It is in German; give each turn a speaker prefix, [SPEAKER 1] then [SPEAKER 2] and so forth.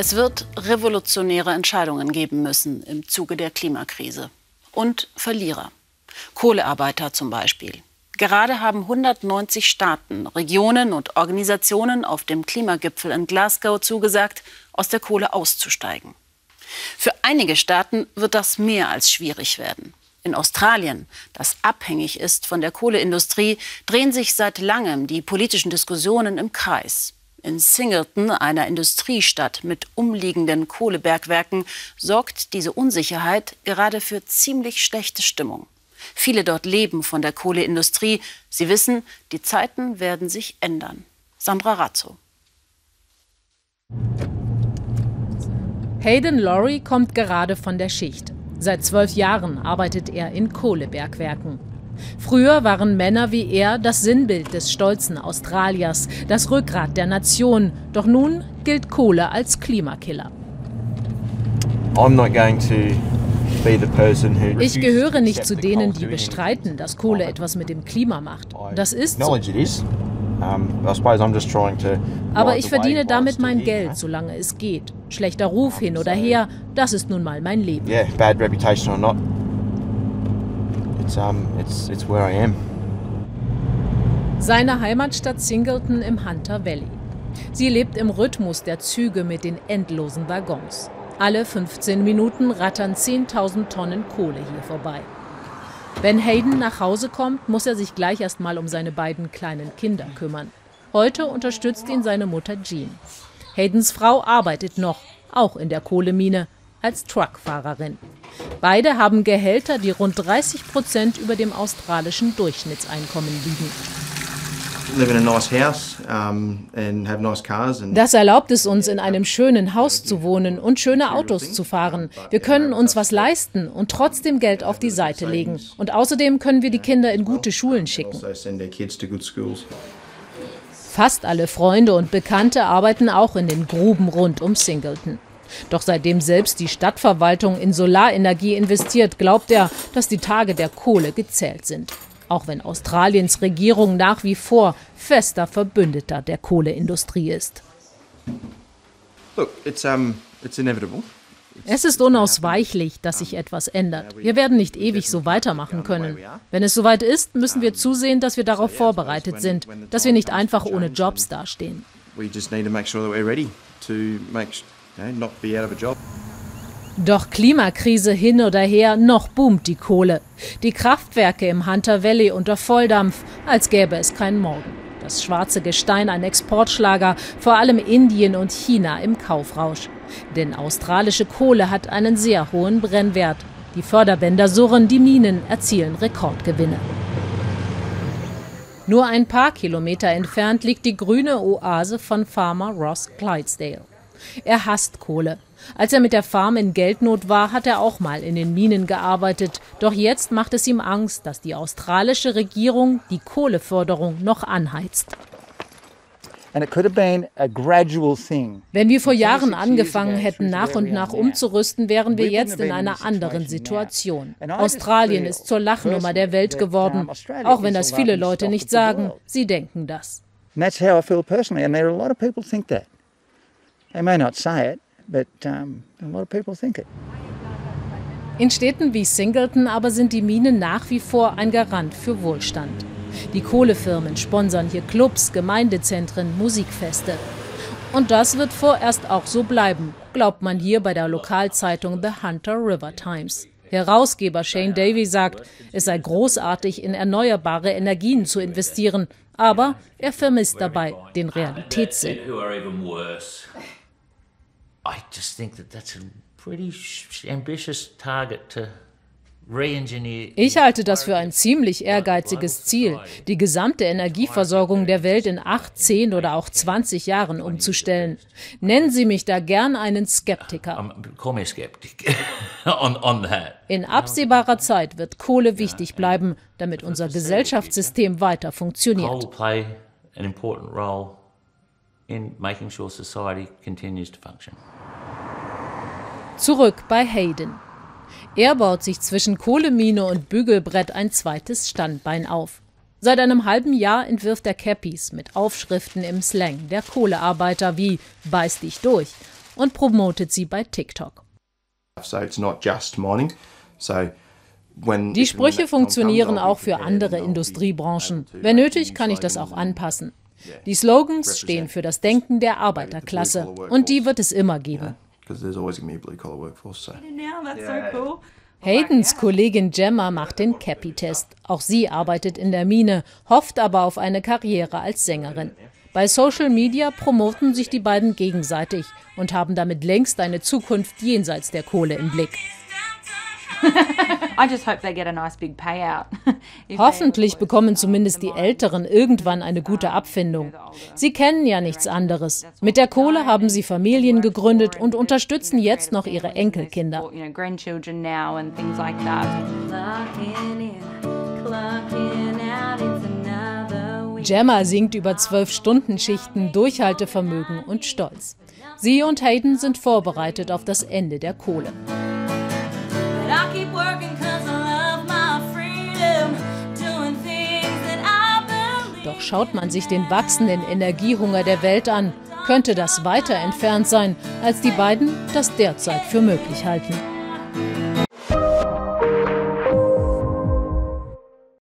[SPEAKER 1] Es wird revolutionäre Entscheidungen geben müssen im Zuge der Klimakrise. Und Verlierer. Kohlearbeiter zum Beispiel. Gerade haben 190 Staaten, Regionen und Organisationen auf dem Klimagipfel in Glasgow zugesagt, aus der Kohle auszusteigen. Für einige Staaten wird das mehr als schwierig werden. In Australien, das abhängig ist von der Kohleindustrie, drehen sich seit langem die politischen Diskussionen im Kreis. In Singleton, einer Industriestadt mit umliegenden Kohlebergwerken, sorgt diese Unsicherheit gerade für ziemlich schlechte Stimmung. Viele dort leben von der Kohleindustrie. Sie wissen, die Zeiten werden sich ändern. Sandra Razzo.
[SPEAKER 2] Hayden Laurie kommt gerade von der Schicht. Seit zwölf Jahren arbeitet er in Kohlebergwerken. Früher waren Männer wie er das Sinnbild des stolzen Australiers, das Rückgrat der Nation. Doch nun gilt Kohle als Klimakiller. Ich gehöre nicht zu denen, die bestreiten, dass Kohle etwas mit dem Klima macht. Das ist so. Aber ich verdiene damit mein Geld, solange es geht. Schlechter Ruf hin oder her, das ist nun mal mein Leben. Seine Heimatstadt Singleton im Hunter Valley. Sie lebt im Rhythmus der Züge mit den endlosen Waggons. Alle 15 Minuten rattern 10.000 Tonnen Kohle hier vorbei. Wenn Hayden nach Hause kommt, muss er sich gleich erst mal um seine beiden kleinen Kinder kümmern. Heute unterstützt ihn seine Mutter Jean. Haydens Frau arbeitet noch, auch in der Kohlemine, als Truckfahrerin. Beide haben Gehälter, die rund 30 Prozent über dem australischen Durchschnittseinkommen liegen. Das erlaubt es uns, in einem schönen Haus zu wohnen und schöne Autos zu fahren. Wir können uns was leisten und trotzdem Geld auf die Seite legen. Und außerdem können wir die Kinder in gute Schulen schicken. Fast alle Freunde und Bekannte arbeiten auch in den Gruben rund um Singleton. Doch seitdem selbst die Stadtverwaltung in Solarenergie investiert, glaubt er, dass die Tage der Kohle gezählt sind auch wenn Australiens Regierung nach wie vor fester Verbündeter der Kohleindustrie ist. Es ist unausweichlich, dass sich etwas ändert. Wir werden nicht ewig so weitermachen können. Wenn es soweit ist, müssen wir zusehen, dass wir darauf vorbereitet sind, dass wir nicht einfach ohne Jobs dastehen. Doch Klimakrise hin oder her, noch boomt die Kohle. Die Kraftwerke im Hunter Valley unter Volldampf, als gäbe es keinen Morgen. Das schwarze Gestein ein Exportschlager, vor allem Indien und China im Kaufrausch. Denn australische Kohle hat einen sehr hohen Brennwert. Die Förderbänder surren, die Minen erzielen Rekordgewinne. Nur ein paar Kilometer entfernt liegt die grüne Oase von Farmer Ross Clydesdale. Er hasst Kohle. Als er mit der Farm in Geldnot war, hat er auch mal in den Minen gearbeitet. Doch jetzt macht es ihm Angst, dass die australische Regierung die Kohleförderung noch anheizt. Wenn wir vor Jahren angefangen hätten, nach und nach umzurüsten, wären wir jetzt in einer anderen Situation. Australien ist zur Lachnummer der Welt geworden, auch wenn das viele Leute nicht sagen. Sie denken das. that's how I feel personally, and there are a lot of people think that. They may not say it, but um, a lot of people think it. In Städten wie Singleton aber sind die Minen nach wie vor ein Garant für Wohlstand. Die Kohlefirmen sponsern hier Clubs, Gemeindezentren, Musikfeste. Und das wird vorerst auch so bleiben, glaubt man hier bei der Lokalzeitung The Hunter River Times. Herausgeber Shane Davy sagt, es sei großartig, in erneuerbare Energien zu investieren, aber er vermisst dabei den Realitätssinn. I just think that that's a pretty ambitious target to ich halte das für ein ziemlich ehrgeiziges Ziel, die gesamte Energieversorgung der Welt in acht, zehn oder auch 20 Jahren umzustellen. Nennen Sie mich da gern einen Skeptiker. In absehbarer Zeit wird Kohle wichtig bleiben, damit unser Gesellschaftssystem weiter funktioniert in making sure society continues to function. Zurück bei Hayden. Er baut sich zwischen Kohlemine und Bügelbrett ein zweites Standbein auf. Seit einem halben Jahr entwirft er Cappies mit Aufschriften im Slang der Kohlearbeiter wie Beiß dich durch und promotet sie bei TikTok. Die Sprüche funktionieren auch für andere Industriebranchen. Wenn nötig, kann ich das auch anpassen. Die Slogans stehen für das Denken der Arbeiterklasse und die wird es immer geben. Haydens Kollegin Gemma macht den Cappy-Test. Auch sie arbeitet in der Mine, hofft aber auf eine Karriere als Sängerin. Bei Social Media promoten sich die beiden gegenseitig und haben damit längst eine Zukunft jenseits der Kohle im Blick. Hoffentlich bekommen zumindest die Älteren irgendwann eine gute Abfindung. Sie kennen ja nichts anderes. Mit der Kohle haben sie Familien gegründet und unterstützen jetzt noch ihre Enkelkinder. Gemma singt über zwölf Stunden Schichten, Durchhaltevermögen und Stolz. Sie und Hayden sind vorbereitet auf das Ende der Kohle. Schaut man sich den wachsenden Energiehunger der Welt an, könnte das weiter entfernt sein, als die beiden das derzeit für möglich halten.